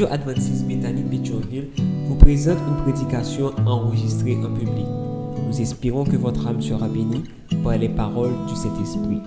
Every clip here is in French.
Radio Adventiste Bethany Pétionville vous présente une prédication enregistrée en public. Nous espérons que votre âme sera bénie par les paroles du Saint-Esprit.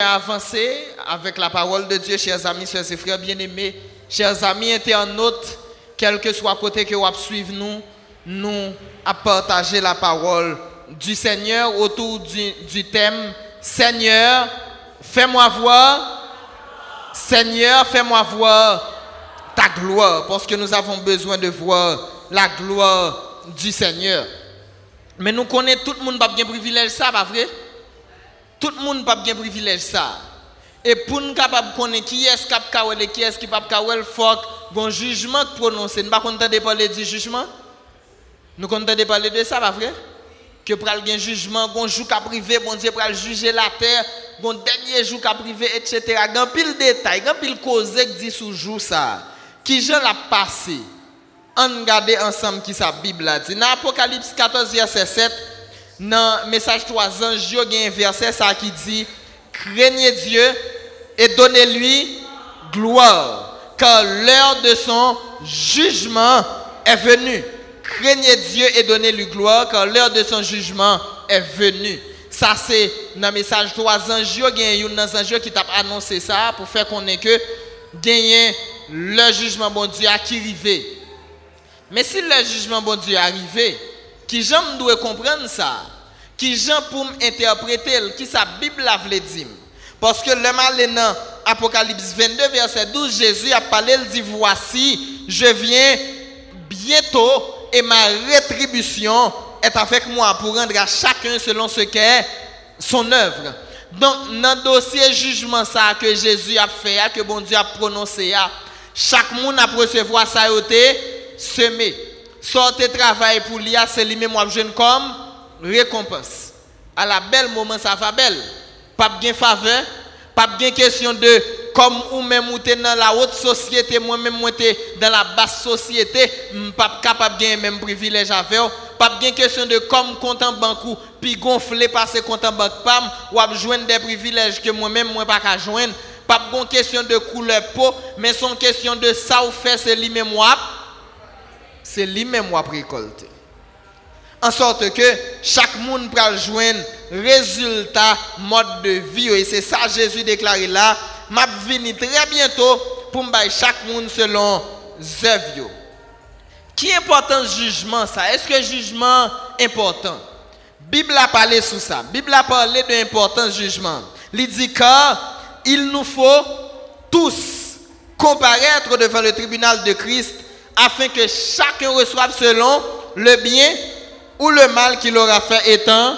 avancer avec la parole de Dieu, chers amis, chers et frères bien-aimés, chers amis internautes, quel que soit côté que vous suivez nous, nous à partager la parole du Seigneur autour du, thème Seigneur, fais-moi voir, Seigneur, fais-moi voir ta gloire, parce que nous avons besoin de voir la gloire du Seigneur. Mais nous connaissons tout le monde pas bien privilège ça, pas vrai? Tout le monde pas bien privilège ça. Et pour nous capable connaître qui est et qui est qui pas il faut un jugement prononcé. Nous ne pas parler du jugement. Nous pas parler de ça, pas vrai? Que pour un jugement, un jour a privé, bon Dieu pour juger la terre, un dernier jour a privé, etc. A pile détail, a pile cause qui dit sous jour ça. Qui j'en l'a passé? On regarde ensemble qui sa Bible a dit. Dans Apocalypse 14, verset 7, dans le message 3 ans, il y a un verset ça qui dit Craignez Dieu et donnez-lui gloire, car l'heure de son jugement est venue. Craignez Dieu et donnez-lui gloire, car l'heure de son jugement est venue. Ça, c'est dans le message 3 ans, il y a un ange qui t'a annoncé ça pour faire ait que gagner le jugement bon Dieu qui arrivé. Mais si le jugement bon Dieu est arrivé, qui j'aime doit comprendre ça qui j'en pour interpréter qui sa Bible a voulu dire parce que le mal dans Apocalypse 22 verset 12 Jésus a parlé il dit voici je viens bientôt et ma rétribution est avec moi pour rendre à chacun selon ce qu'est son œuvre donc dans le dossier jugement ça que Jésus a fait que bon Dieu a prononcé chaque monde a recevoir ça a semé sortez travail pour lui, c'est lui-même jeune comme récompense. À la belle moment, ça va belle. Pas bien faveur, pas bien question de comme ou même ou dans la haute société, moi-même moi dans la basse société, pas capable de même privilège avec pas bien question de comme compte en banque puis gonfler passer compte en banque pam ou joindre des privilèges que moi-même moi pas joindre pas bon question de couleur peau mais son question de ça ou fait c'est lui-même c'est lui-même récolter. En sorte que chaque monde peut joindre résultat mode de vie et c'est ça Jésus déclaré là, m'a venir très bientôt pour me chaque monde selon œuvres. Qui est important jugement ça? Est-ce que jugement important? Bible a parlé sur ça. Bible a parlé de l'importance jugement. Il dit qu'il nous faut tous comparaître devant le tribunal de Christ afin que chacun reçoive selon le bien ou le mal qu'il aura fait étant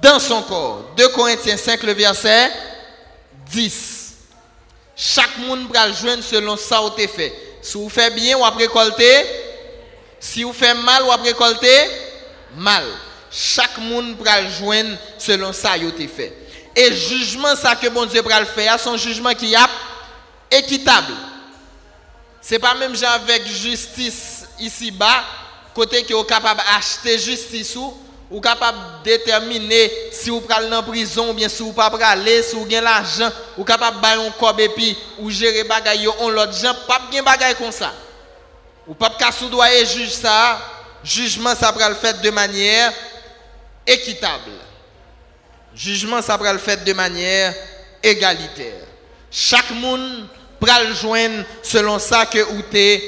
dans son corps. 2 Corinthiens 5, le verset 10. Chaque monde le joindre selon ça qui fait. Si vous faites bien, vous récolter. Si vous faites mal, vous récolter mal. Chaque monde le joindre selon ça qui fait. Et jugement ça que bon Dieu le faire, son jugement qui est équitable. Ce n'est pas même avec justice ici-bas, côté que vous capable d'acheter justice ou, ou capable de déterminer si vous prenez en prison ou bien si vous pas aller, si vous avez l'argent, ou capable de un corps et puis ou gérer bagaille on l'autre gens, pas bien bagaille comme ça. Ou pas qu'à soudoyer juge ça, jugement ça va le faire de manière équitable. Jugement ça va le faire de manière égalitaire. Chaque monde pral joindre selon ça que ou t'es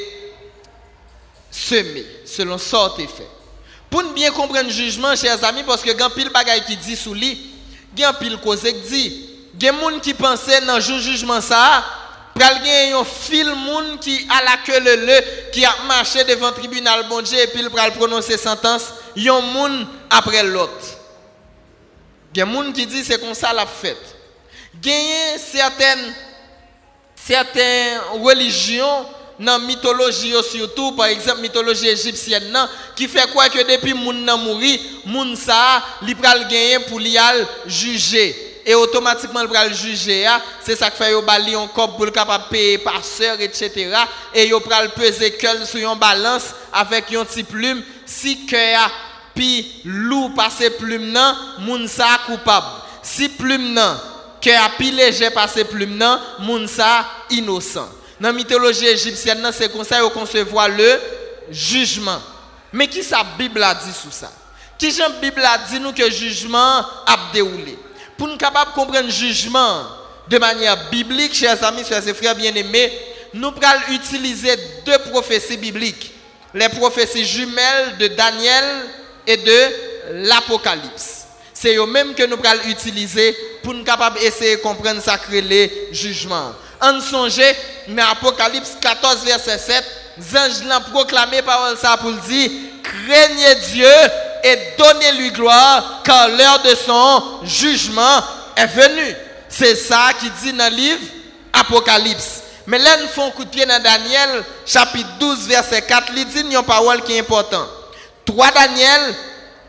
semé, selon ça que fait. Pour bien comprendre le jugement, chers amis, parce que grand pile bagay qui dit sous lui, grand pile cause qui dit, il y a gens qui pensait dans le jugement ça, pral gen un fil moun qui a la queue le le qui a marché devant le tribunal bon Dieu et puis pral prononcer sentence, yon moun après l'autre. Il y a gens qui dit c'est comme ça la fête. Gagner certaines certaines religions dans la mythologie surtout par exemple mythologie égyptienne qui fait quoi que depuis moun nan mouri moun ça li pral pour li juger et automatiquement pral juger ah, c'est ça qui fait yo bali un corps pour capable payer passeur etc et yo pral peser quel sur une balance avec une petite plume si cœur puis loup passer plume nan, moun sa coupable. Si plume nan, cœur puis léger passer plume nan, moun sa innocent. Dans la mythologie égyptienne, c'est comme ça qu'on concevoir le jugement. Mais qui sa Bible a dit sur ça? Qui la Bible a dit nous que le jugement a déroulé? Pour nous capables de comprendre le jugement de manière biblique, chers amis, chers frères bien-aimés, nous allons utiliser deux prophéties bibliques. Les prophéties jumelles de Daniel et de l'Apocalypse. C'est eux même que nous allons utiliser pour nous capables d'essayer de comprendre sacré les jugements. En songer, mais Apocalypse 14, verset 7, anges l'ont proclamé parole ça pour dire, craignez Dieu et donnez-lui gloire, car l'heure de son jugement est venue. C'est ça qui dit dans le livre Apocalypse. Mais là, nous faisons dans Daniel, chapitre 12, verset 4, il dit une parole qui est importante. Toi, Daniel,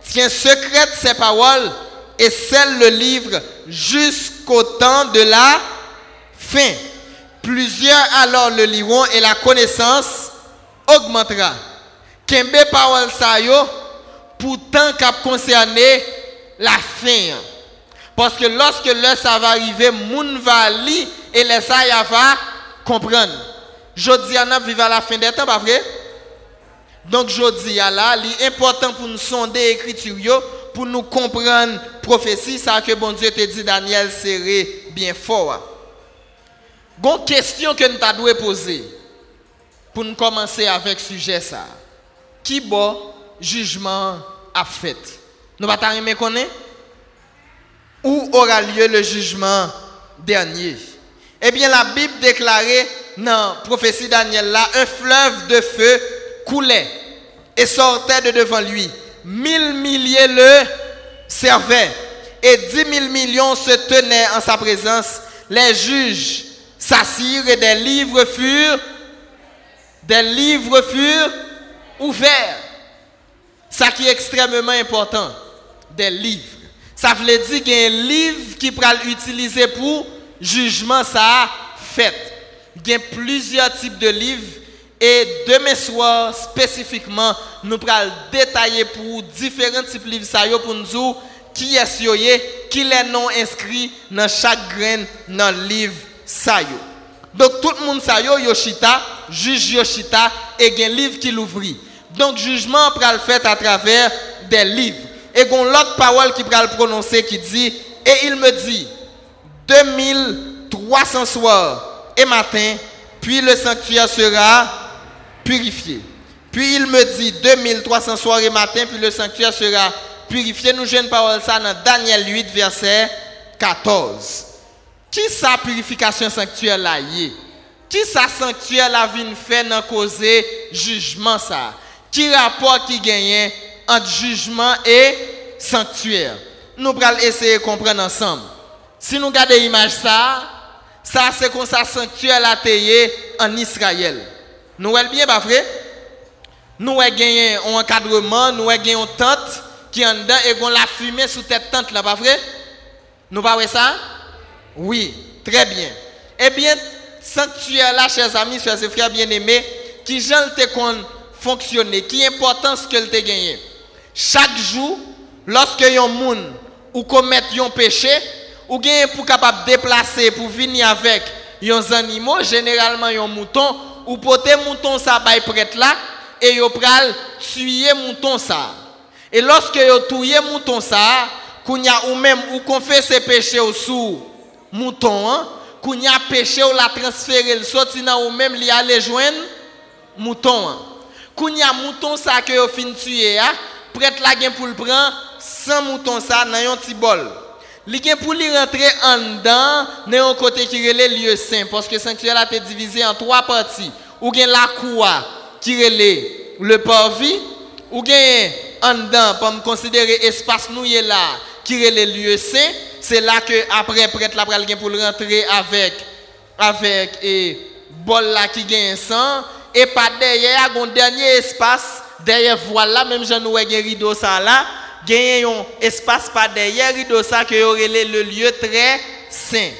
tiens secrète ces paroles et scelle le livre jusqu'au temps de la fin. Plusieurs alors le liront et la connaissance augmentera. Kembe parole ça yo, pourtant cap concerné la fin. Parce que lorsque l'heure ça va arriver, moun va lire et les ça va comprendre. Jodi à la fin des temps, pas vrai? Donc jodi a là, important pour nous sonder l'écriture pour nous comprendre prophétie ça que bon Dieu te dit Daniel serait bien fort. Une question que nous devons poser pour nous commencer avec ce sujet ça. Qui bon jugement a fait? Nous pas connaître? Où aura lieu le jugement dernier? Eh bien, la Bible déclarait dans prophétie Daniel là, un fleuve de feu coulait et sortait de devant lui. Mille milliers le servaient et dix mille millions se tenaient en sa présence. Les juges s'assirent et des livres furent des livres furent ouverts. Ça qui est extrêmement important, des livres. Ça veut dire qu'il y a un livre qui peut l'utiliser pour jugement ça fait. Il y a plusieurs types de livres et demain soir spécifiquement nous allons détailler pour différents types de livres ça pour nous dire qui est qui les noms inscrits dans chaque graine dans le livre ça Donc tout le monde ça yo Yoshita, juge Yoshita et un livre qui l'ouvrit. Donc jugement pral fait à travers des livres. Et gon l'autre parole qui pral prononcer qui dit et il me dit 2300 soirs et matin puis le sanctuaire sera purifié. Puis il me dit 2300 soirs et matin puis le sanctuaire sera purifié. Nous une parole ça dans Daniel 8 verset 14. Qui sa purification sanctuaire là Qui sa sanctuaire la vient fait dans causer jugement ça Qui rapport qui gagne entre jugement et sanctuaire? Nous allons essayer de comprendre ensemble. Si nous regardons l'image ça, ça c'est comme ça sanctuaire la payé en Israël. Nous voyons bien pas vrai? Nous avons un encadrement, nous avons une tente qui est en dedans et on la fumée sous cette tente là pas vrai? Nous ça? Oui, très bien. Eh bien, sanctuaire là, chers amis, chers frères bien-aimés, qui j'en te fonctionner, qui importance que te gagné. Chaque jour, lorsque un monde ou commet un péché, ou gagne pour capable déplacer pour venir avec un animaux, généralement un mouton, ou porter mouton ça bay prêtre là et yo pral tuer mouton ça. Et lorsque yo tuer mouton ça, kounya ou même ou confesse péché au sous mouton, hein, qu'on a péché ou la transféré, le sorti ou même li aller joindre mouton. Hein? Qu'on a mouton ça que yo fin tuer, hein, prête la gen pour le prendre, sans mouton ça dans un petit bol. Li gen pour li rentrer en dedans, dans un côté qui relève lieu saint parce que sanctuaire a été divisé en trois parties. Ou gen la cour qui relève le parvis, ou gen en dedans pour me considérer espace nous là qui relève lieu saint c'est là que après prêtre la pral pour rentrer avec avec et bol là qui gagne sang et pas derrière un dernier espace derrière voilà même j'en ai un rideau ça là gagne un espace pas derrière rideau ça que aurait le lieu très saint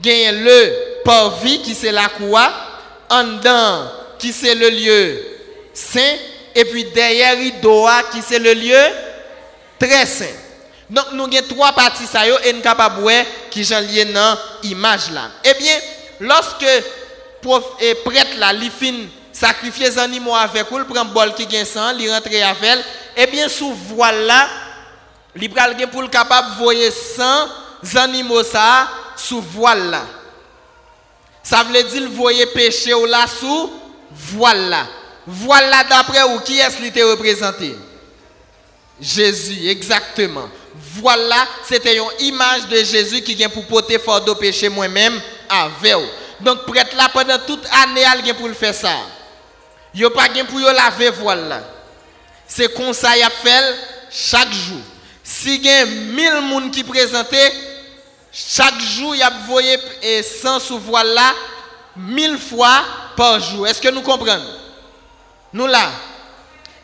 gagne le parvis qui c'est la cour en dedans qui c'est le lieu saint et puis derrière rideau qui c'est le lieu très saint. Donc nous avons trois parties ça et nous capable qui lié dans image là. Eh bien, lorsque prof et prêtre là, les animaux avec ou, il prend bol qui gagne sang, il rentre avec eh bien sous voile là, il pral pour le capable voyer 100 animaux ça sous voile là. Ça veut dire le voyer péché ou là sous voile là. Voile là d'après ou qui est-ce qui était représenté? Jésus, exactement. Voilà, c'était une image de Jésus qui vient pour porter fardeau péché moi-même avec. Donc prêtre là pendant toute année il vient pour le faire ça. Il pas pour laver voile C'est comme ça il a fait chaque jour. Si il y a 1000 personnes qui présentent, chaque jour, il y a voyé 100 sous voile là, 1000 fois par jour. Est-ce que nous comprenons? Nous là.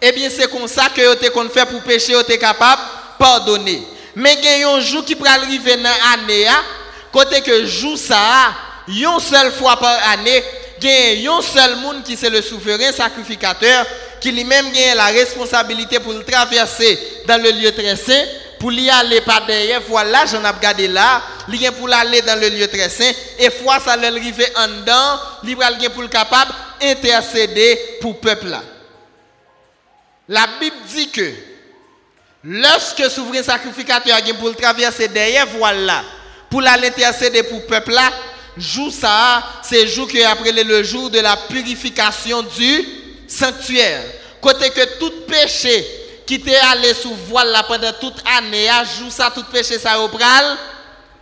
Eh bien, c'est comme ça que vous fait pour pécher, vous êtes capable de pardonner. Mais il y a un jour qui peut arriver dans l'année, hein. côté que jour ça, une seule fois par année, il y a un seul monde qui c'est le souverain sacrificateur qui lui-même a la responsabilité pour le traverser dans le lieu très saint, pour y aller par derrière, voilà, j'en ai regardé là, il pour aller dans le lieu très saint, et fois ça l'arriver en dedans, il va pour le capable intercéder pour le peuple. La Bible dit que lorsque souverain sacrificateur a pour traverser derrière, voilà, pour l'intercéder pour le peuple là, jour ça, c'est jour qui après le jour de la purification du sanctuaire. Côté que tout péché qui t'est allé sous voile pendant toute année, à jour ça, tout péché ça pral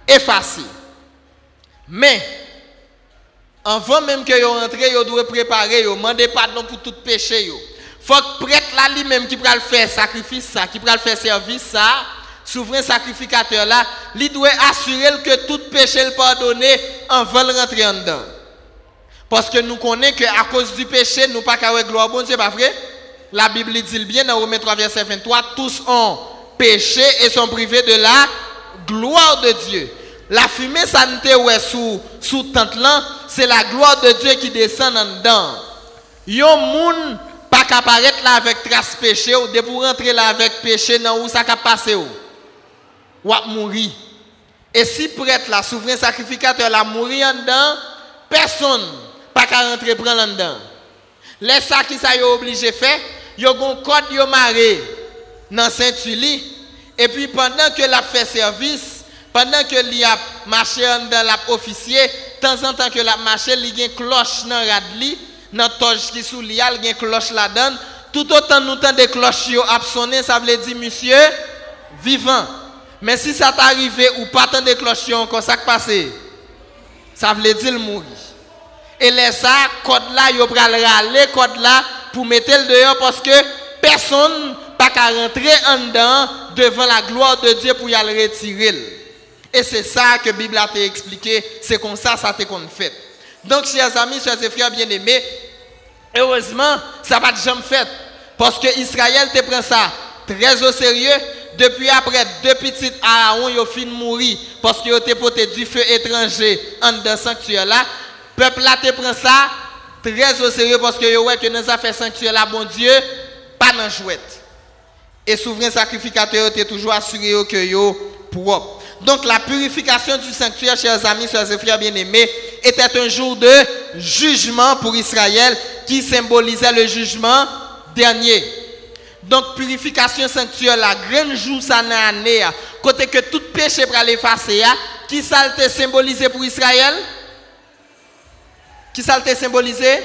effacé. Mais, avant même que vous rentrez, vous devez préparer, vous demander pardon pour tout péché. Faut que prêtre là lui-même qui le faire sacrifice ça, qui le faire service ça, souverain sacrificateur là, il doit assurer que tout péché le pardonné avant de rentrer en dedans. Parce que nous connaissons qu'à cause du péché, nous pas qu'à gloire bon Dieu, pas vrai? La Bible dit bien dans Romains 3, verset 23, tous ont péché et sont privés de la gloire de Dieu. La fumée santé ouais sous sous tente là, c'est la gloire de Dieu qui descend en dedans. Yon moun pas qu'apparaître là avec trace péché ou de pour rentrer là avec péché dans où ça ka passer ou. Ou mourir. Et si prêtre là, souverain sacrificateur là mourir en dedans, personne pas qu'à rentrer prendre en dedans. Les ça qui ça obligé faire, yo gon code yo maré dans Saint-Uli et puis pendant que l'a fait service, pendant que li a marché dans la officier, temps en temps que l'a marché, li gen cloche dans radli, dans toge qui sous li a, gen cloche là-dedans, tout autant nous temps de cloche yo ça veut dire monsieur vivant. Mais si ça t'arrive ou pas tant de cloche encore ça passé, ça veut dire mourir. Et les ça code là yo pral râler code là pour mettre le dehors parce que personne pas qu'à rentrer en dedans devant la gloire de Dieu pour y aller retirer. Et c'est ça que la Bible a expliqué, c'est comme ça ça t'est fait. Donc chers amis, chers et frères bien-aimés, heureusement, ça va jamais fait parce que Israël te prend ça très au sérieux. Depuis après, deux petites Aaron, ils ont fini de mourir parce qu'ils ont porté du feu étranger en dans sanctuaire là. Le peuple là te prend ça très au sérieux parce que yo que dans affaires sanctuaire là bon Dieu pas dans jouette. Et souverain sacrificateur était toujours assuré que yo propre. Donc la purification du sanctuaire, chers amis, chers frères bien-aimés, était un jour de jugement pour Israël qui symbolisait le jugement dernier. Donc purification sanctuaire, la grande jour ça année, côté que tout péché pour l'effacer, qui ça a symbolisé pour Israël? Qui ça a symbolisé?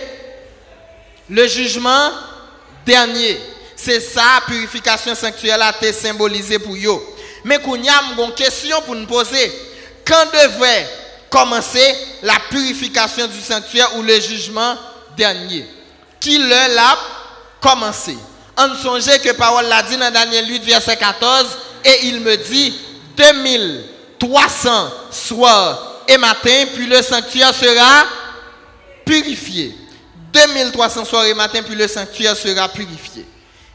Le jugement dernier. C'est ça, purification sanctuaire a été symbolisé pour eux. Mais qu'on y a une question pour nous poser. Quand devrait commencer la purification du sanctuaire ou le jugement dernier Qui le l'a commencé? On songeait que parole l'a dit dans Daniel 8, verset 14, et il me dit 2300 soirs et matin, puis le sanctuaire sera purifié. 2300 soirs et matin, puis le sanctuaire sera purifié.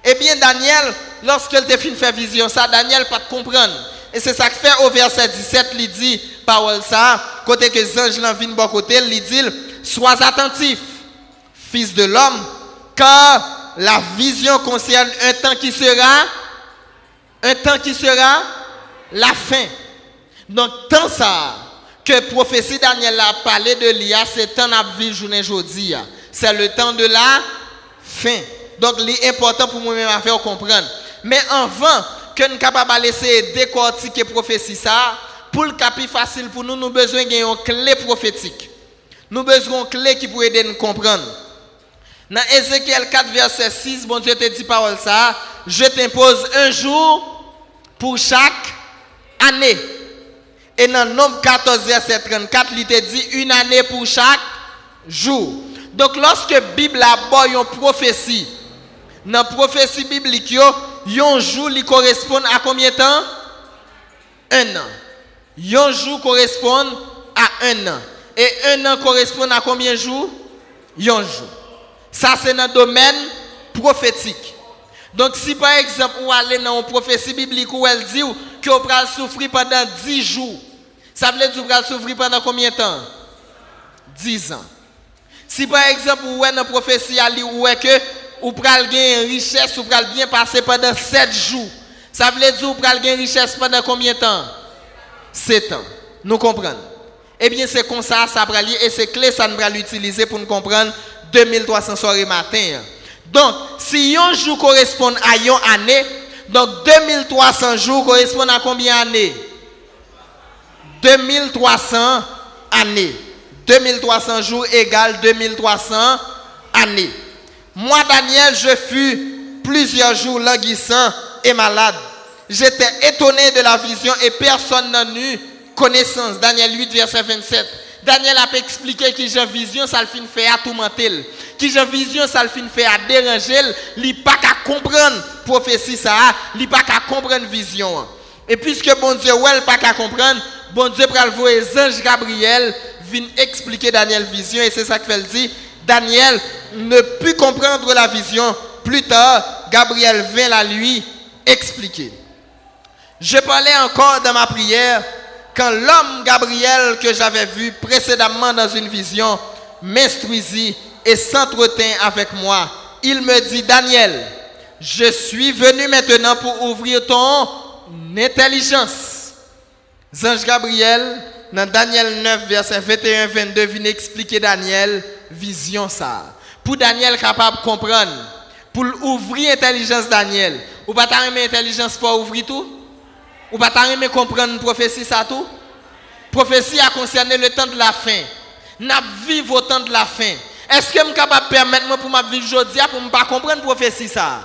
Eh bien, Daniel, lorsqu'il te fin faire vision, ça, Daniel pas de comprendre. Et c'est ça que fait au verset 17, il dit, parole ça, côté que les anges viennent bon côté, il dit, sois attentif, fils de l'homme, car la vision concerne un temps qui sera, un temps qui sera la fin. Donc, tant ça, que prophétie Daniel a parlé de l'IA, c'est temps à vivre journée. C'est le temps de la fin. Donc, c'est important pour moi-même à faire comprendre. Mais avant que nous capable laisser décortiquer prophétie ça, pour le cap facile pour nous, nous avons besoin d'une clé prophétique. Nous avons besoin d'une clé qui pourrait aider nous comprendre. Dans Ézéchiel 4, verset 6, bon Dieu te dit parole ça, je t'impose un jour pour chaque année. Et dans Nombre 14, verset 34, il te dit une année pour chaque jour. Donc lorsque la Bible a une prophétie, dans la prophétie biblique, un jour correspond à combien de temps? Un an. Un jour correspond à un an. Et un an correspond à combien de jours? Un jour. Ça, c'est dans le domaine prophétique. Donc, si par exemple, vous allez dans une prophétie biblique où elle dit que vous allez souffrir pendant 10 jours, ça veut dire que vous allez souffrir pendant combien de temps? 10 ans. Si par exemple, vous avez une prophétie où que vous allez gagner richesse, vous allez bien passer pendant 7 jours, ça veut dire vous allez gagner richesse pendant combien de temps? 7 ans. Nous comprenons. Eh bien, c'est comme ça, ça va et c'est clé, ça nous va l'utiliser pour nous comprendre 2300 soirées matin. Donc, si un jour correspond à une année, donc 2300 jours correspondent à combien d'années 2300 années. 2300 jours égale 2300 années. Moi, Daniel, je fus plusieurs jours languissant et malade. J'étais étonné de la vision et personne n'a eu connaissance. Daniel 8, verset 27. Daniel a expliqué que j'ai vision, ça le fait à tourmenter. Qui j'ai vision, ça le fait à déranger. Il pas qu'à comprendre prophétie ça, il pas qu'à comprendre vision. Et puisque bon Dieu, ouais, pas qu'à comprendre, bon Dieu pour le ange Gabriel vient expliquer Daniel vision et c'est ça qu'il dit. Daniel ne put comprendre la vision. Plus tard, Gabriel vint la lui expliquer. Je parlais encore dans ma prière quand l'homme Gabriel que j'avais vu précédemment dans une vision m'instruisit et s'entretint avec moi, il me dit, Daniel, je suis venu maintenant pour ouvrir ton intelligence. Ange Gabriel, dans Daniel 9, verset 21-22, vient expliquer Daniel vision ça. Pour Daniel capable de comprendre, pour ouvrir l'intelligence Daniel, ou pas t'arriver intelligence pour ouvrir tout? Ou pas t'arriver comprendre prophétie ça tout? Prophétie a concerné le temps de la fin. N'a vivre au temps de la fin. Est-ce que je suis capable de permettre moi pour vivre aujourd'hui pour ne pas comprendre prophétie ça?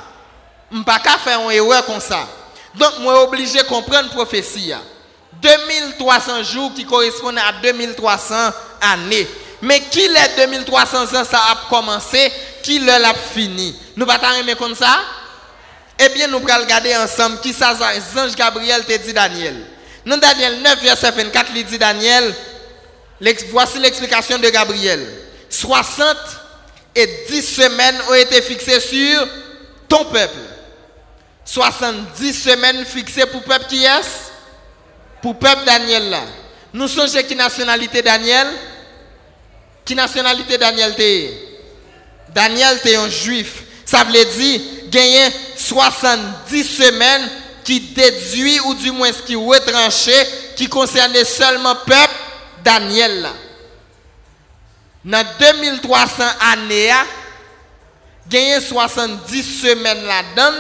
Je ne pas faire une erreur comme ça. Donc, je suis obligé de comprendre prophétie. 2300 jours qui correspondent à 2300 années. Mais qui est 2300 ans ça a commencé, qui l'a fini? Nous pas t'arriver comme ça? Eh bien, nous allons regarder ensemble qui ça, Ange Gabriel te dit Daniel. Dans Daniel 9, verset 24, il dit Daniel, voici l'explication de Gabriel. 60 et 10 semaines ont été fixées sur ton peuple. 70 semaines fixées pour peuple qui est? Pour peuple Daniel là. Nous sommes qui nationalité Daniel Qui nationalité Daniel t'es Daniel t'es un juif. Ça veut dire gagner 70 semaines qui déduit ou du moins qui retranché qui concernait seulement peuple Daniel. Dans 2300 années, a 70 semaines là-dedans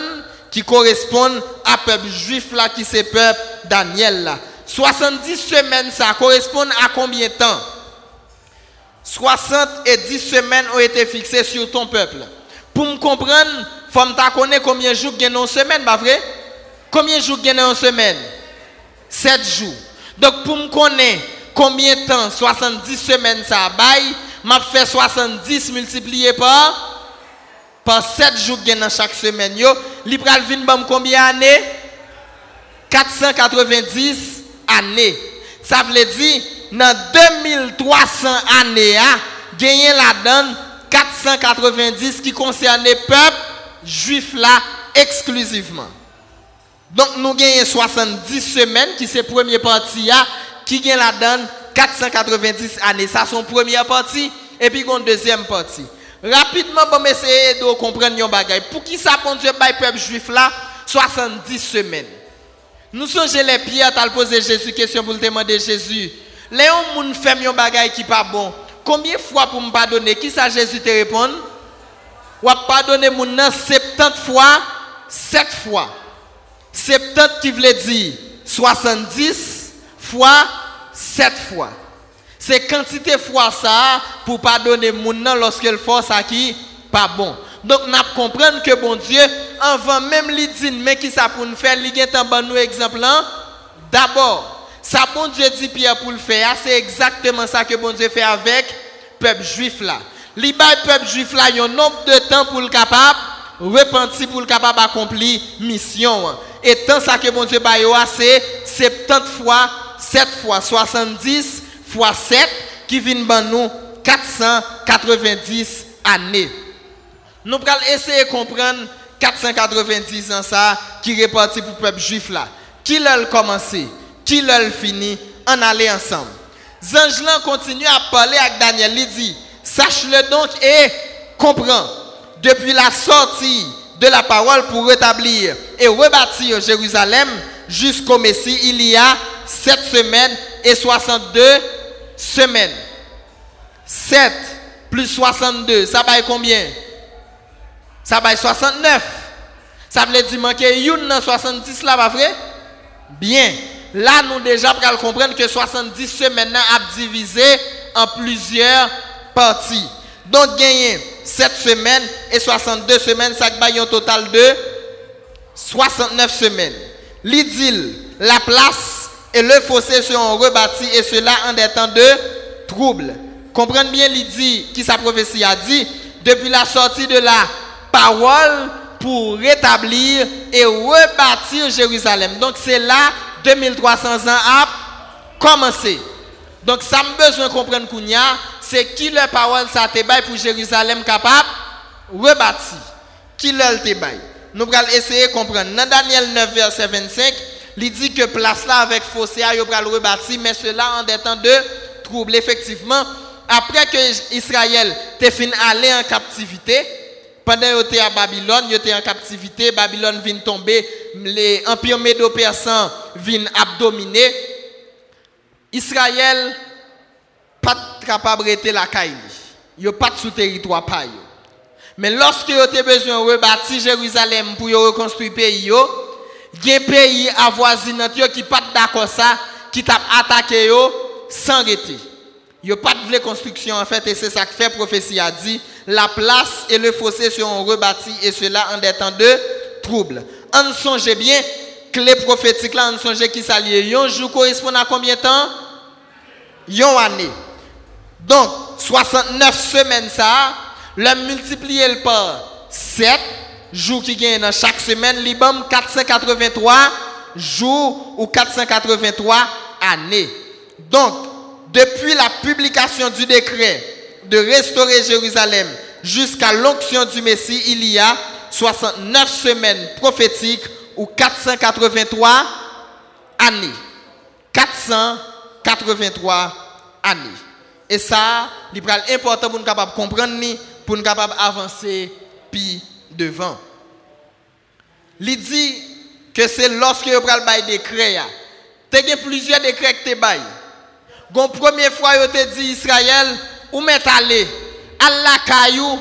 qui correspondent à peuple juif là qui c'est peuple Daniel là. 70 semaines ça correspond à combien de temps? 70 semaines ont été fixées sur ton peuple. Pour me comprendre, faut me connaître combien de jours a une semaine, pas vrai? Combien de jours a en semaine? 7 jours. Donc pour me connaître combien de temps 70 semaines ça bail, m'a fait 70 multiplié par par 7 jours dans chaque semaine yo, li pral bam combien d'années 490 années. Ça veut dire dans 2300 années a gagné la donne 490 qui concernait peuple juif là exclusivement. Donc nous gagnons 70 semaines qui c'est première partie qui gagne la donne 490 années. Ça son première partie et puis une deuxième partie. Rapidement, bon, essayer de comprendre yon bagay. Pour qui ça, bon Dieu, bail peuple juif là, 70 semaines? Nous sommes les pierres, t'as posé Jésus question pour le demander Jésus. Léon moun fait yon bagay qui pas bon. Combien de fois pour me pardonner? Qui ça Jésus te répond? Ou pardonner nan 70 fois, 7 fois. 70 qui veut dire 70 fois, 7 fois. C'est quantité fois ça pour pardonner nan lorsque le force à qui pas bon. Donc nous comprenons que bon Dieu avant même lui dire mais qui ça pour nous faire li gen tan ban nous exemple D'abord, ça bon Dieu dit Pierre pour le faire, c'est exactement ça que bon Dieu fait avec peuple juif là. Bay peuple juif là un nombre de temps pour le capable repentir pour le capable accomplir mission. Et tant ça que bon Dieu bay c'est 70 fois 7 fois 70 fois 7 qui vient ban nous 490 années. Nous allons essayer de comprendre 490 ans ça qui répartit pour le peuple juif là. Qui l'a commencé, qui l'a fini, en aller ensemble. Zangelan continue à parler avec Daniel. Il dit, sache-le donc et comprends. Depuis la sortie de la parole pour rétablir et rebâtir Jérusalem jusqu'au Messie, il y a 7 semaines et 62 semaines. 7 plus 62, ça va combien? Ça va 69. Ça veut dire manquer une dans 70 là, pas vrai? Bien. Là, nous déjà pour comprendre que 70 semaines a divisé en plusieurs parties. Donc, gagner 7 semaines et 62 semaines, ça va un total de 69 semaines. L'idylle, la place et le fossé seront rebâtis et cela en des temps de trouble. Comprenez bien l'idée qui sa prophétie a dit depuis la sortie de la parole pour rétablir et rebâtir Jérusalem. Donc c'est là 2300 ans a commencé. Donc ça me besoin de comprendre Kounia, c'est qui la parole ça te pour Jérusalem capable rebâtir. Qui le te Nous allons essayer de comprendre. Dans Daniel 9 verset 25, il dit que place là avec fossé il va le rebâtir mais cela en des temps de trouble effectivement après que Israël te fin aller en captivité pendant qu'il était à Babylone, il était en captivité, Babylone vient tomber, les empires médo-persans viennent abdominer. Israël pas capable de la caille. Il pas sous territoire pas Mais lorsque il a besoin de rebâtir Jérusalem pour reconstruire le pays, il y a un pays avoisinant qui pas d'accord ça, qui t'a attaqué sans arrêter. Il n'y a pas de construction en fait, et c'est ça que fait prophétie a dit la place et le fossé seront rebâtis et cela en des temps de trouble. On songe bien que les prophétiques là, on songe qui s'allient. Un jour correspond à combien de temps? Une année. Donc, 69 semaines ça, le multiplier par 7 jours qui gagnent dans chaque semaine, l'IBAM 483 jours ou 483 années. Donc, depuis la publication du décret de restaurer Jérusalem jusqu'à l'onction du Messie, il y a 69 semaines prophétiques ou 483 années. 483 années. Et ça, c'est important pour nous capables comprendre, pour nous capables avancer puis devant. Il dit que c'est lorsque vous prenez le décret. Il y a plusieurs décrets que tu La première fois, il te dit Israël, ou met aller à la caillou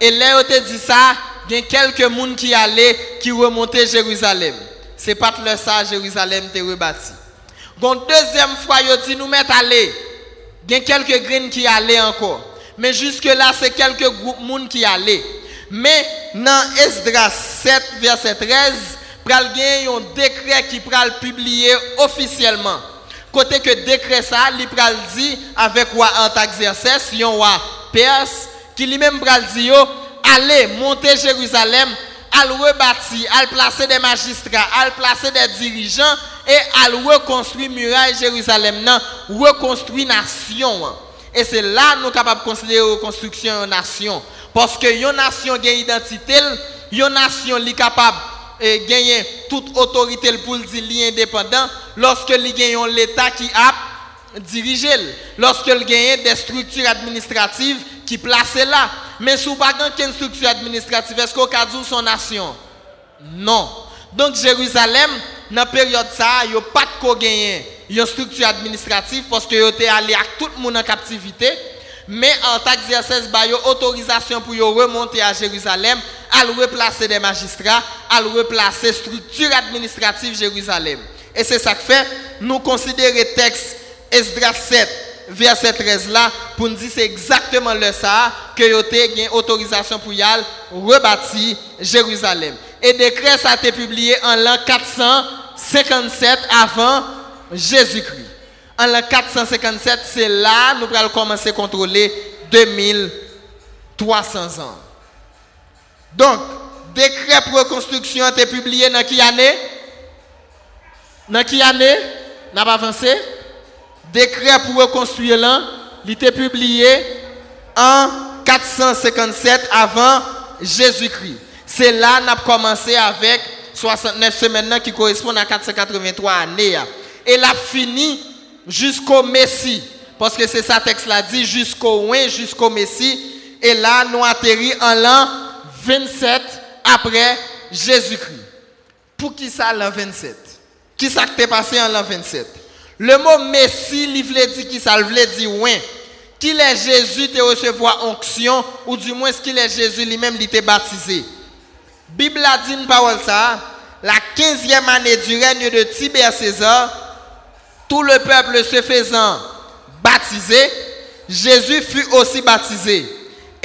et là te dit ça il y a quelques personnes qui allaient qui remontaient Jérusalem. C'est pas le ça Jérusalem te rebâti. Donc deuxième fois il dit nous met aller il y a quelques graines qui allaient encore. Mais jusque là c'est quelques groupes qui allaient. Mais dans Esdras 7 verset 13 pral gen un décret qui pral publié officiellement côté que décret ça, il pral dit avec roi Antaxerxès, yon roi Perse, qui lui-même pral dit allez monter Jérusalem, al rebâtir, al placer des magistrats, al placer des dirigeants et al reconstruire muraille Jérusalem, nan, reconstruire nation. Et c'est là nous sommes capables de considérer la reconstruction une nation. Parce que une nation a une identité, une nation est capable et gagner toute autorité pour dire indépendant lorsque il gagne l'État qui a dirigé, lorsque il gagne des structures administratives qui placent là. mais sous pas une structure administrative, est-ce qu'on a son nation? Non. Donc Jérusalem, dans la période ça, il n'y a pas de gagner une structure administrative parce que était allé à tout le monde en captivité. Mais en tant qu'exercice, il y a autorisation pour remonter à Jérusalem, à replacer des magistrats, à replacer structure administrative Jérusalem. Et c'est ça que fait, nous considérons le texte Esdras 7, verset 13 là, pour nous dire c'est exactement le ça que y a autorisation pour y aller rebâtir Jérusalem. Et décret ça a été publié en l'an 457 avant Jésus-Christ. En l'an 457, c'est là nous allons commencer à contrôler 2300 ans. Donc, décret pour reconstruction a été publié dans quelle année? Dans quelle année? N'a pas avancé Décret pour reconstruire l'an, il été publié en 457 avant Jésus-Christ. C'est là qu'on a commencé avec 69 semaines qui correspondent à 483 années. Et l'a fini jusqu'au Messie. Parce que c'est ça texte là dit, jusqu'au loin, jusqu'au Messie. Et là, nous atterri en l'an 27 après Jésus-Christ. Pour qui ça l'an 27 Qui ça qui passé en l'an 27 Le mot Messie, il veut dire qui ça, il veut dire oui. Qu'il est Jésus te recevoir onction, ou du moins qu'il est Jésus lui-même, il était baptisé? Bible a dit une parole ça, la 15e année du règne de Tibère César, tout le peuple se faisant baptiser, Jésus fut aussi baptisé.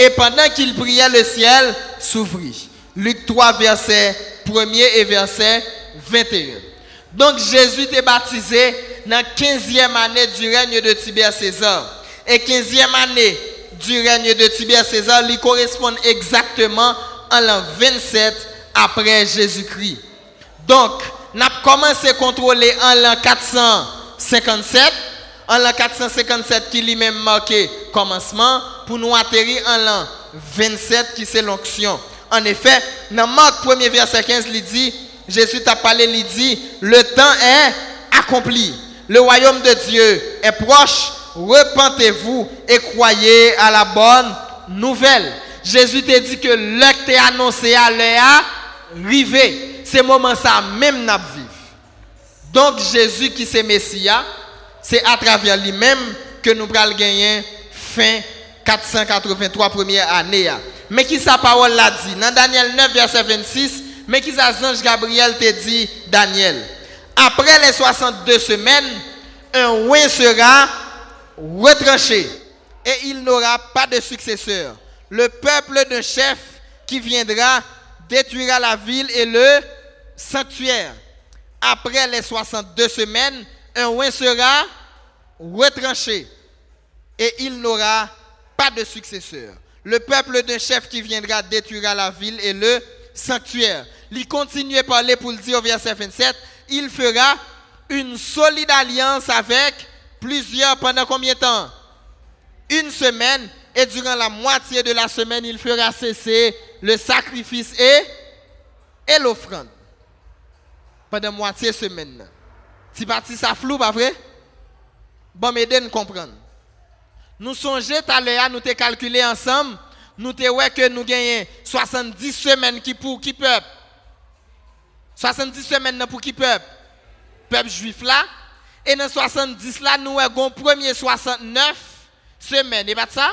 Et pendant qu'il priait, le ciel s'ouvrit. Luc 3, verset 1 et verset 21. Donc Jésus était baptisé dans la 15e année du règne de Tibère César. Et 15e année du règne de Tibère César lui correspond exactement en l'an 27 après Jésus-Christ. Donc, nous avons commencé à contrôler en l'an 457, en l'an 457 qui lui-même marqué commencement, pour nous atterrir en l'an 27 qui c'est l'onction. En effet, dans Marc 1 verset 15, il dit, Jésus t'a parlé, il dit, le temps est accompli. Le royaume de Dieu est proche. Repentez-vous et croyez à la bonne nouvelle. Jésus t'a dit que l'heure t'est annoncé à l'heure arrivé. C'est moment ça même n'a vivre. Donc Jésus qui c'est Messia, c'est à travers lui-même que nous allons gagner fin 483 première année. Mais qui sa parole l'a dit? Dans Daniel 9 verset 26, mais qui sa ange Gabriel te dit Daniel. Après les 62 semaines, un roi sera retranché et il n'aura pas de successeur le peuple d'un chef qui viendra détruira la ville et le sanctuaire. Après les 62 semaines, un roi sera retranché et il n'aura de successeur. Le peuple d'un chef qui viendra détruira la ville et le sanctuaire. Il continue à parler pour le dire au verset 27. Il fera une solide alliance avec plusieurs pendant combien de temps? Une semaine et durant la moitié de la semaine, il fera cesser le sacrifice et, et l'offrande. Pendant moitié semaine. Si parti ça flou, pas vrai? Bon, m'aider à comprendre. Nous songeons à l'heure, nous t'ai calculé ensemble, nous ouais que nous gagnons 70 semaines qui pour qui peuple? 70 semaines pour qui peuple? Peuple juif là. Et dans 70 là, nous avons premier 69 semaines. Ça?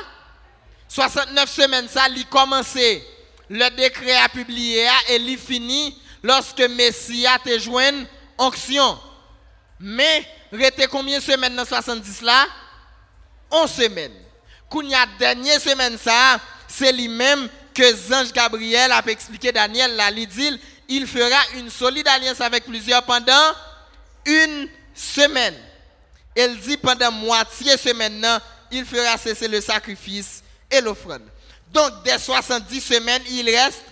69 semaines, ça, il commencé. Le décret a publié et il fini lorsque Messie a te joint onction. Mais, rete combien de semaines dans 70 là? 11 semaines. Quand il y a dernière semaine, ça, c'est lui-même que Zange Gabriel a expliqué Daniel, là, il dit, il fera une solide alliance avec plusieurs pendant une semaine. Elle dit pendant moitié semaine, il fera cesser le sacrifice et l'offrande. Donc, des 70 semaines, il reste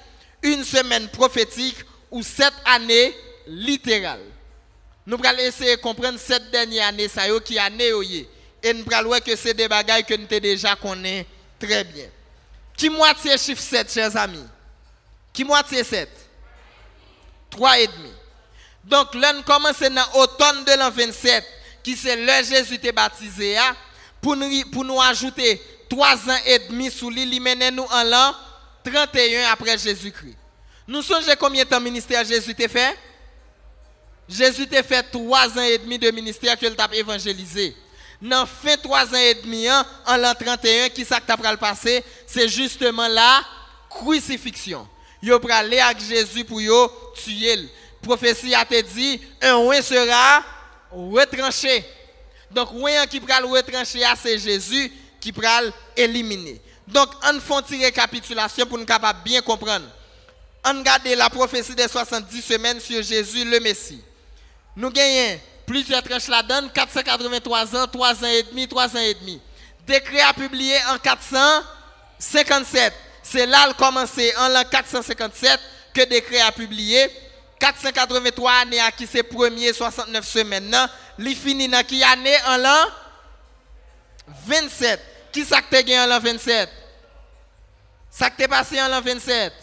une semaine prophétique ou sept années littérales. Nous allons essayer de comprendre cette dernière année, ça qui est année Et nous voir que c'est des bagailles que nous déjà connaissons très bien. Qui moitié chiffre 7, chers amis? Qui moitié 7? 3 et demi. Donc, là, nous commençons dans l'automne de l'an 27, qui c'est le Jésus est baptisé, hein, pour nous, pour nous ajouter trois ans et demi sous lui, il nous en l'an 31 après Jésus-Christ. Nous songez combien de temps ministère Jésus t'a fait? Jésus t'a fait trois ans et demi de ministère que t'a évangélisé. Dans fin trois ans et demi, hein, en l'an 31, qui ça que le passé? C'est justement la crucifixion. Yo aller avec Jésus pour yo tuer. Prophétie a te dit, un oin sera retranché. Donc, oin qui pral retranché, c'est Jésus qui pral éliminer. Donc, on fait une récapitulation pour nous capable bien comprendre. On regarde la prophétie des 70 semaines sur Jésus le Messie. Nous gagnons plusieurs tranches là-dedans, 483 ans, 3 ans et demi, 3 ans et demi. Décret a publié en 457. C'est là le commencé en l'an 457 que décret a publié. 483 années à qui c'est premier 69 semaines. Il finit dans qui année en l'an 27. Qui ça que gagné en l'an 27? Ça que passé en l'an 27?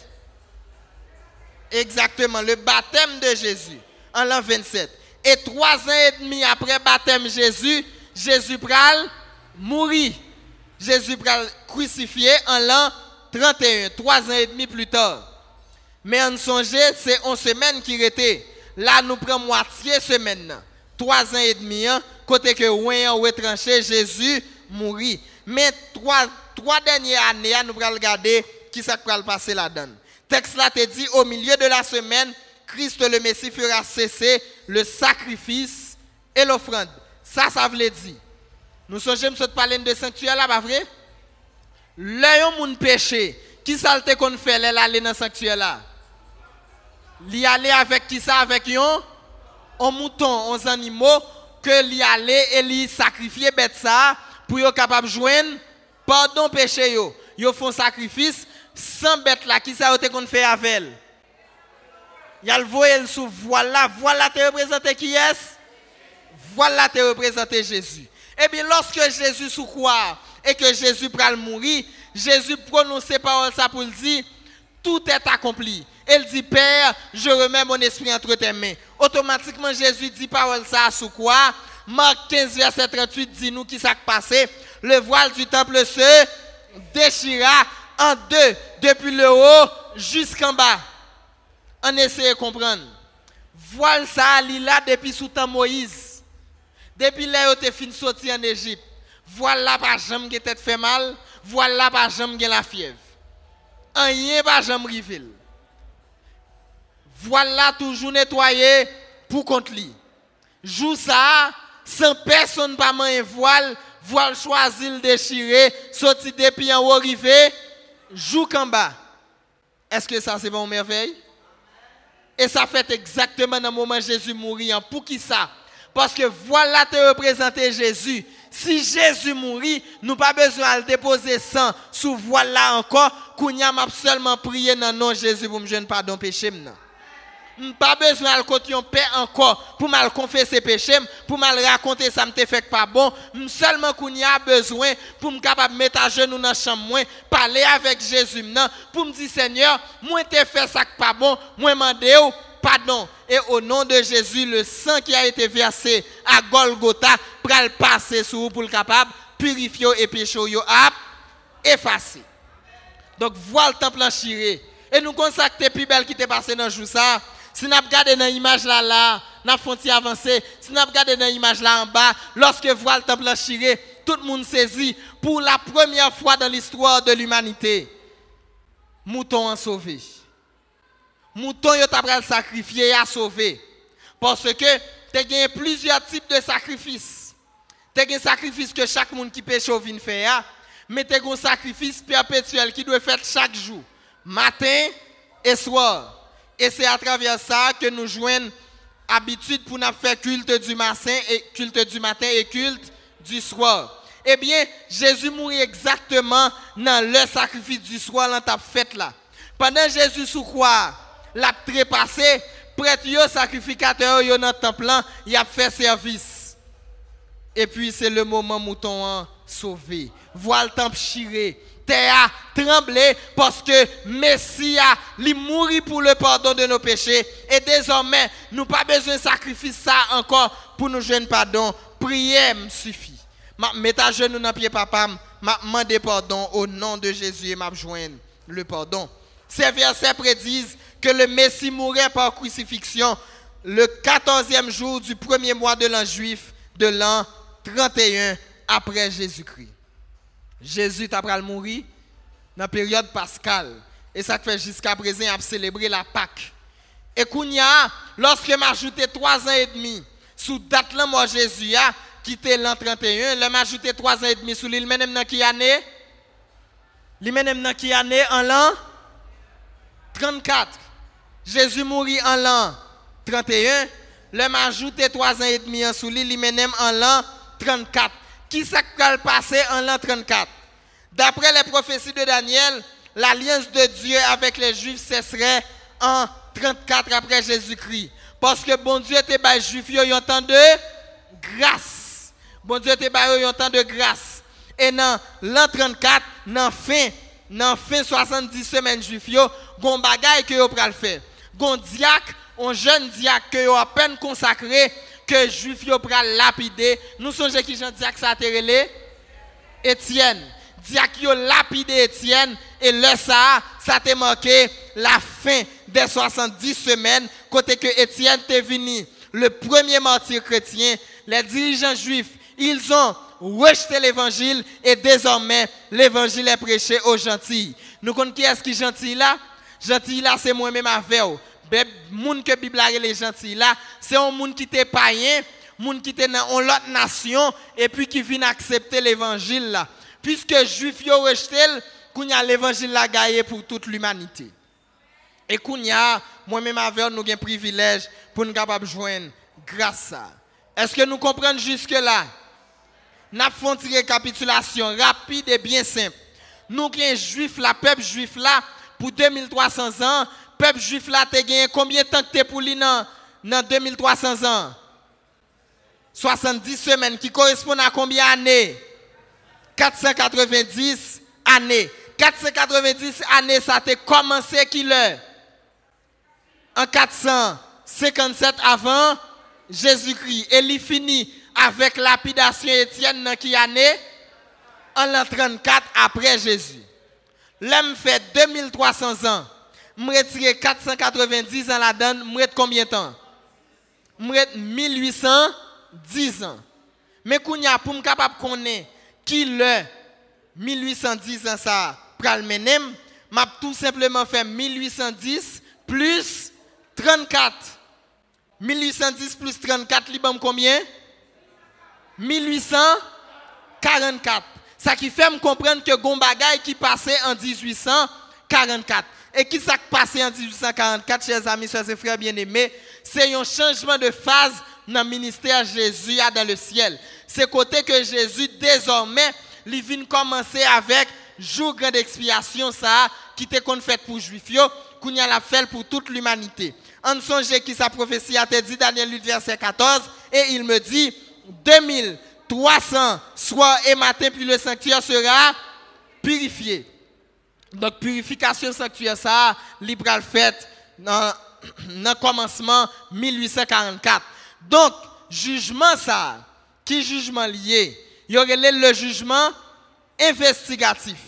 Exactement, le baptême de Jésus en l'an 27. Et trois ans et demi après baptême Jésus, Jésus pral mourir. Jésus pral crucifié en l'an 31, trois ans et demi plus tard. Mais en songe, c'est une semaine qui était. Là, nous prenons moitié semaine. Trois ans et demi, hein, côté que ouin retranché, Jésus mourit. Mais trois, trois dernières années, nous allons regarder qui va passer là-dedans. Texte là te dit, au milieu de la semaine, Christ le Messie fera cesser le sacrifice et l'offrande. Ça, ça veut dire. Nous sommes de parler de sanctuaire là, pas vrai? Là, un péché. Qui ça qu'on fait là, aller dans le sanctuaire là? Li aller avec qui ça? Avec un, un mouton, un animaux, que li aller et li sacrifier bête ça pour être capable de joindre pardon péché yo. Yo font sacrifice sans bête là, qui ça qu'on fait avec? Il y a le sous voilà, voilà te représenter qui est? Voilà te représenter Jésus. Et bien lorsque Jésus sous croix et que Jésus le mourir, Jésus prononce parole ça pour dire tout est accompli. Il dit Père, je remets mon esprit entre tes mains. Automatiquement Jésus dit parole ça sous quoi? Marc 15 verset 38 dit nous qui s'est passé. Le voile du temple se déchira en deux depuis le haut jusqu'en bas. On essaie de comprendre. Voile ça il là depuis sous temps Moïse. Depuis là tu fin sorti en Égypte. Voilà pas jamais qui tête fait mal, voilà pas jamais la fièvre. Rien pas jamais rivel. Voilà toujours nettoyé pour contre lui. Joue ça sans personne pas un voile, voile choisi le déchirer, sorti depuis en haut arrivé, joue en bas. Est-ce que ça c'est bon merveille? Et ça fait exactement dans le moment Jésus mourit. Pour qui ça? Parce que voilà te représenter Jésus. Si Jésus mourit, nous pas besoin de déposer sang sous voilà encore. Qu'on a seulement prié dans le nom de Jésus pour me jeune pardon péché pas besoin de côté paix encore pour mal confesser péché, pour mal raconter ça me fait pas bon. Seulement qu'on y a besoin pour me capable mettre à genoux dans la chambre, parler avec Jésus pour me dire Seigneur, moi t'ai fait ça pas bon, moi mandé pardon. Et au nom de Jésus, le sang qui a été versé à Golgotha, le passer sur vous pour le capable purifier et péché yo effacer. Donc voilà le temple en Et nous consacrer plus belle qui t'est passé dans le jour ça. Si nous regardons dans l'image là, là, nous avons avancé. Si nous regardons dans l'image là en bas, lorsque voit le temple chiré, tout le monde saisit pour la première fois dans l'histoire de l'humanité. Mouton en sauvé. Mouton yo t'a sacrifié et sauvé. Parce que tu as plusieurs types de sacrifices. Tu as un sacrifice que chaque monde qui pêche au fait, hein. mais tu as un sacrifice perpétuel qui doit faire chaque jour, matin et soir. Et c'est à travers ça que nous joignons habitude pour nous faire culte du matin et culte du matin et culte du soir. Eh bien, Jésus mourit exactement dans le sacrifice du soir dans ta fête là. Pendant Jésus sous croix, l'a trépassé, prêtre sacrificateur yo temple il a fait service. Et puis c'est le moment mouton sauvé. Voile temple chiré terre a tremblé parce que Messie a mouru pour le pardon de nos péchés. Et désormais, nous pas besoin de sacrifier ça encore pour nous jeûner pardon. Prière suffit. m'a mettre à genoux dans pied papa, m'a demandé pardon au nom de Jésus et m'a joindre le pardon. Ces versets prédisent que le Messie mourrait par crucifixion le 14e jour du premier mois de l'an juif de l'an 31 après Jésus-Christ. Jésus t'a mourir dans la période pascale. Et ça fait jusqu'à présent à célébrer la Pâque. Et Kounia, lorsque m'a ajouté trois ans et demi, sous date là, moi Jésus a quitté l'an 31, il m'a ajouté trois ans et demi sous l'île même dans qui année? L'île dans qui? En l'an 34. Jésus mourit en l'an 31. L'homme a ajouté trois ans et demi sous l'île, même en l'an 34. Qui s'est passé en l'an 34? D'après les prophéties de Daniel, l'alliance de Dieu avec les Juifs cesserait en 34 après Jésus-Christ. Parce que bon Dieu était les Juifs, il y a un temps de grâce. Bon Dieu était un temps de grâce. Et dans l'an 34, dans fin, dans fin 70 semaines Juifs, il y a un bagage que vous faire. Un un jeune diacre que vous à peine consacré, que Juifs yo pral lapider. Nous songeons qui Jean diacre ça a Étienne. Diacre yo lapidé Étienne. Et le ça ça t'a marqué la fin des 70 semaines côté que Étienne est venu le premier martyr chrétien. Les dirigeants juifs ils ont rejeté l'évangile et désormais l'évangile est prêché aux gentils. Nous connaissons qui est-ce qui est gentil là? Gentil là c'est moi-même avec vous monde que Bible les gentils là c'est un monde qui était païen monde qui était dans une autre nation et puis qui vient accepter l'évangile là puisque juif yo rejeté a l'évangile la gagné pour toute l'humanité. Et a moi-même avec nous un privilège pour nous capable joindre grâce à Est-ce que nous comprenons jusque là? Nous avons une récapitulation rapide et bien simple. Nous avons juif là, peuple juif là pour 2300 ans, peuple juif là tu gagné combien de temps que tu pour lui dans, dans 2300 ans? 70 semaines qui correspondent à combien d'années? 490 années. 490 années, ça a commencé qui l'heure En 457 avant Jésus-Christ. Et il finit avec lapidation Étienne dans qui année? En l'an 34 après Jésus. L'homme fait 2300 ans. Je retire 490 ans là-dedans. Je combien de temps? Je 1810 ans. Mais pour me capable connaître qui le 1810 ans ça pral menem, m'a tout simplement fait 1810 plus 34. 1810 plus 34, li combien? 1844. Ça qui fait me comprendre que gon qui passait en 1844. Et qui s'est passé en 1844, chers amis, chers et frères bien-aimés, c'est un changement de phase dans le ministère Jésus dans le ciel. C'est côté que Jésus, désormais, il vient commencer avec jour grande expiation, ça, qui était qu'on fait pour Juifs, qu'on a la fait pour toute l'humanité. En songe qui sa prophétie a été dit, Daniel 8, verset 14, et il me dit, 2300 soir et matin, puis le sanctuaire sera purifié. Donc, purification sanctuaire, ça, libre fait dans le commencement 1844. Donc, jugement ça, qui jugement lié? Il y aurait le jugement investigatif.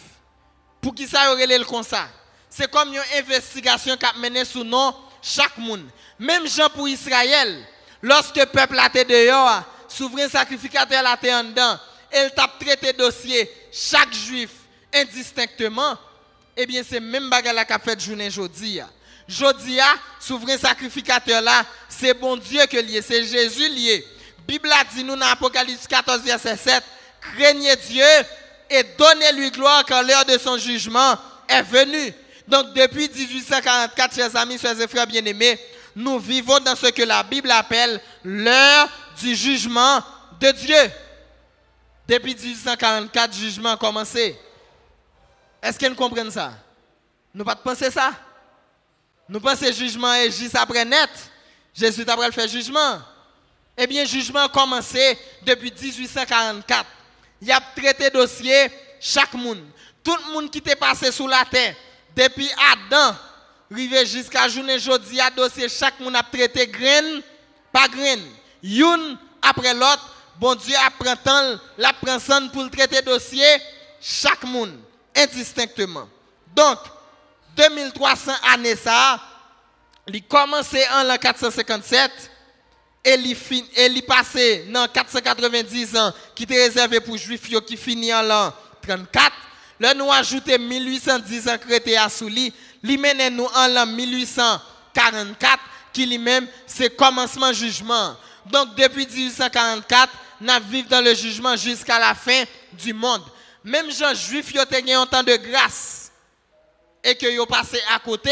Pour qui ça y aurait le comme ça? C'est comme une investigation qui a mené sous nom chaque monde. Même Jean pour Israël, lorsque le peuple a été dehors, souverain sacrificateur a été en dedans, elle t'a traité dossier chaque juif indistinctement. Eh bien, c'est même bagarre qui a fait journée aujourd'hui. Jodia, souverain sacrificateur là, c'est bon Dieu que lié, c'est Jésus lié. Bible a dit nous dans Apocalypse 14, verset 7, craignez Dieu et donnez-lui gloire quand l'heure de son jugement est venue. Donc depuis 1844, chers amis, chers et frères bien-aimés, nous vivons dans ce que la Bible appelle l'heure du jugement de Dieu. Depuis 1844, le jugement a commencé. Est-ce qu'ils comprennent ça? Nous pas penser ça? Nous pensons que jugement est juste après net. Jésus après le fait jugement. Eh bien, jugement a commencé depuis 1844. Il a traité dossier chaque monde. Tout le monde qui était passé sous la terre, depuis Adam, arrivé jusqu'à journée il a dossier chaque monde a traité graine par graine. Une après l'autre, bon Dieu apprend temps, la prend pour traiter dossier chaque monde indistinctement. Donc 2300 années ça, il commencé en l'an 457 et il passé dans 490 ans qui était réservé pour juifs qui finit en l'an 34. Là nous ajouté 1810 ans créé à Souli, il mène nous en l'an 1844 qui lui-même c'est commencement jugement. Donc depuis 1844, nous vivons dans le jugement jusqu'à la fin du monde. Même gens juifs ont eu un temps de grâce et que yo passé à côté,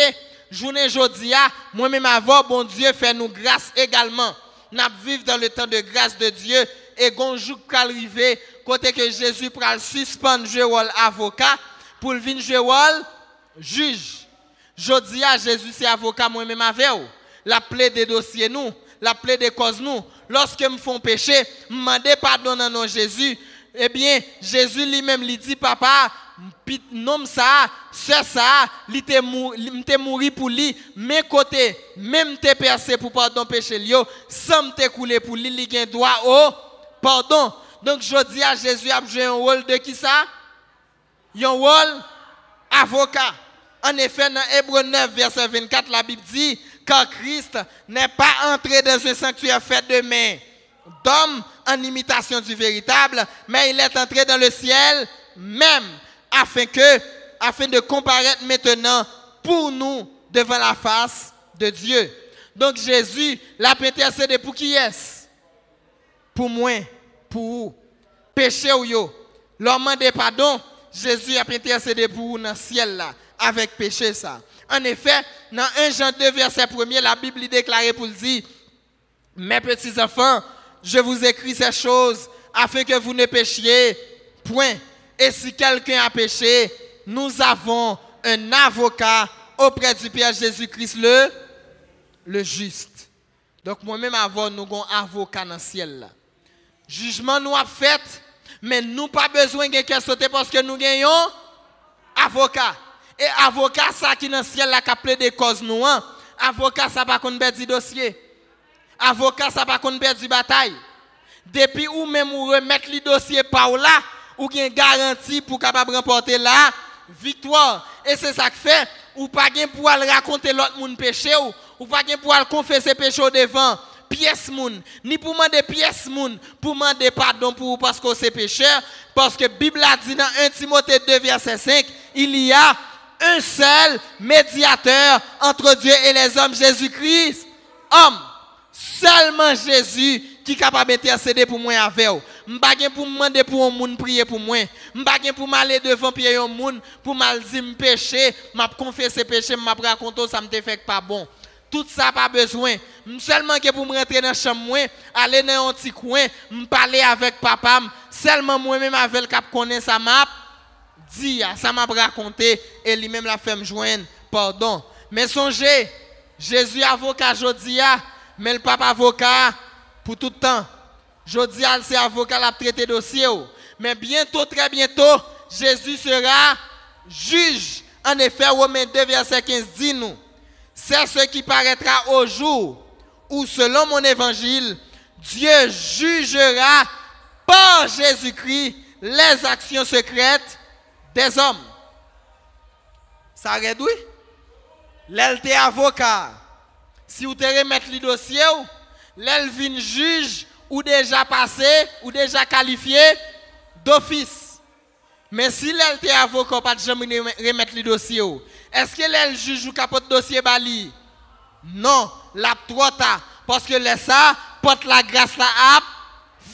journée jodia, moi-même avant bon Dieu fait nous grâce également. Nous vivons dans le temps de grâce de Dieu et gon jour arriver côté que Jésus pral suspendre jouer avocat pour venir jouer juge. Jodia Jésus c'est avocat moi-même avec la plaie des dossiers nous, la plaie des causes nous. Lorsque me font péché, me pardon dans nom Jésus, eh bien Jésus lui-même lui dit papa nom ça, c'est ça, il était mort pour lui, mais côté, même te percé pour pardon péché lio, sans te couler pour lui, il a droit au pardon. Donc je dis à Jésus a joué un rôle de qui ça? Un rôle avocat. En effet, dans Hébreu 9, verset 24, la Bible dit car Christ n'est pas entré dans un sanctuaire fait de main d'homme en imitation du véritable, mais il est entré dans le ciel même afin que, afin de comparaître maintenant pour nous devant la face de Dieu. Donc Jésus l'a intercédé pour qui est Pour moi, pour vous. Péché ou yo. L'homme de pardon, Jésus a intercédé pour vous dans le ciel là, avec péché ça. En effet, dans 1 Jean 2, verset 1 la Bible déclare pour dire, mes petits enfants, je vous écris ces choses afin que vous ne péchiez point. Et si quelqu'un a péché, nous avons un avocat auprès du Père Jésus-Christ, le, juste. Donc moi-même avant, nous avons un avocat dans le ciel. Jugement nous a fait, mais nous pas besoin de quelqu'un sauter parce que nous gagnons avocat. Et avocat ça qui dans le ciel la qui des causes nous. Hein. Avocat ça pas qu'on du dossier. Avocat ça pas qu'on perd du bataille. Depuis où même ou remettre le dossier par là, ou une garantie pour capable remporter la victoire. Et c'est ça que fait, ou pas pour aller raconter l'autre monde péché ou, ou pas pour aller confesser péché devant pièce moun, ni pour demander pièce moun, pour demander pardon pour parce que c'est pécheur, parce que Bible a dit dans 1 Timothée 2 verset 5, il y a un seul médiateur entre Dieu et les hommes, Jésus-Christ, homme. Seulement Jésus qui est capable d'intercéder pour moi avec vous. Je pour demander pour un monde prier pour moi. Je pour m'aller devant un monde pour mal dire péché, m'a confesser péché, m'a raconter ça me fait pas bon. Tout ça pas besoin. Seulement que pour me rentrer dans la chambre aller dans un petit coin, me parler avec papa, seulement moi-même avec le cap connaît ça m'a dit, ça m'a raconté et lui-même la fait me joindre. Pardon. Mais songez, Jésus avocat Jodia, mais le papa avocat pour tout le temps. Jodi c'est avocat la traité dossier. Mais bientôt, très bientôt, Jésus sera juge. En effet, Romains 2, verset 15 dit nous, c'est ce qui paraîtra au jour où, selon mon évangile, Dieu jugera par Jésus-Christ les actions secrètes des hommes. Ça réduit? L'elle avocat. Si vous te remettez le dossier, l'elle juge ou déjà passé ou déjà qualifié d'office. Mais si l'elle avocat, pas jamais remettre le dossier. Est-ce que juge ou capote dossier bali? Non, la trop. Parce que les ça, porte la grâce la a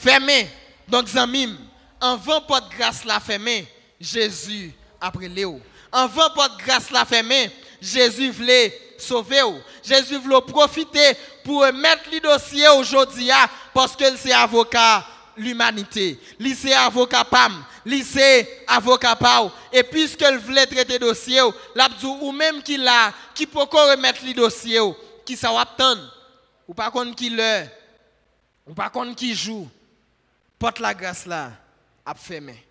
fermé. Donc, zamim, avant porte grâce la fermé, Jésus après Léo. Avant porte grâce la fermé, Jésus voulait sauver. Jésus voulait profiter pour mettre le dossier aujourd'hui hein, parce que c'est avocat l'humanité. C'est avocat PAM. C'est avocat PAO. Et puisqu'il voulait traiter dossier, ou même qu'il a, qui peut remettre le dossier, qui ça va ou pas contre qui le, ou pas contre qui joue, porte la grâce là, fermé.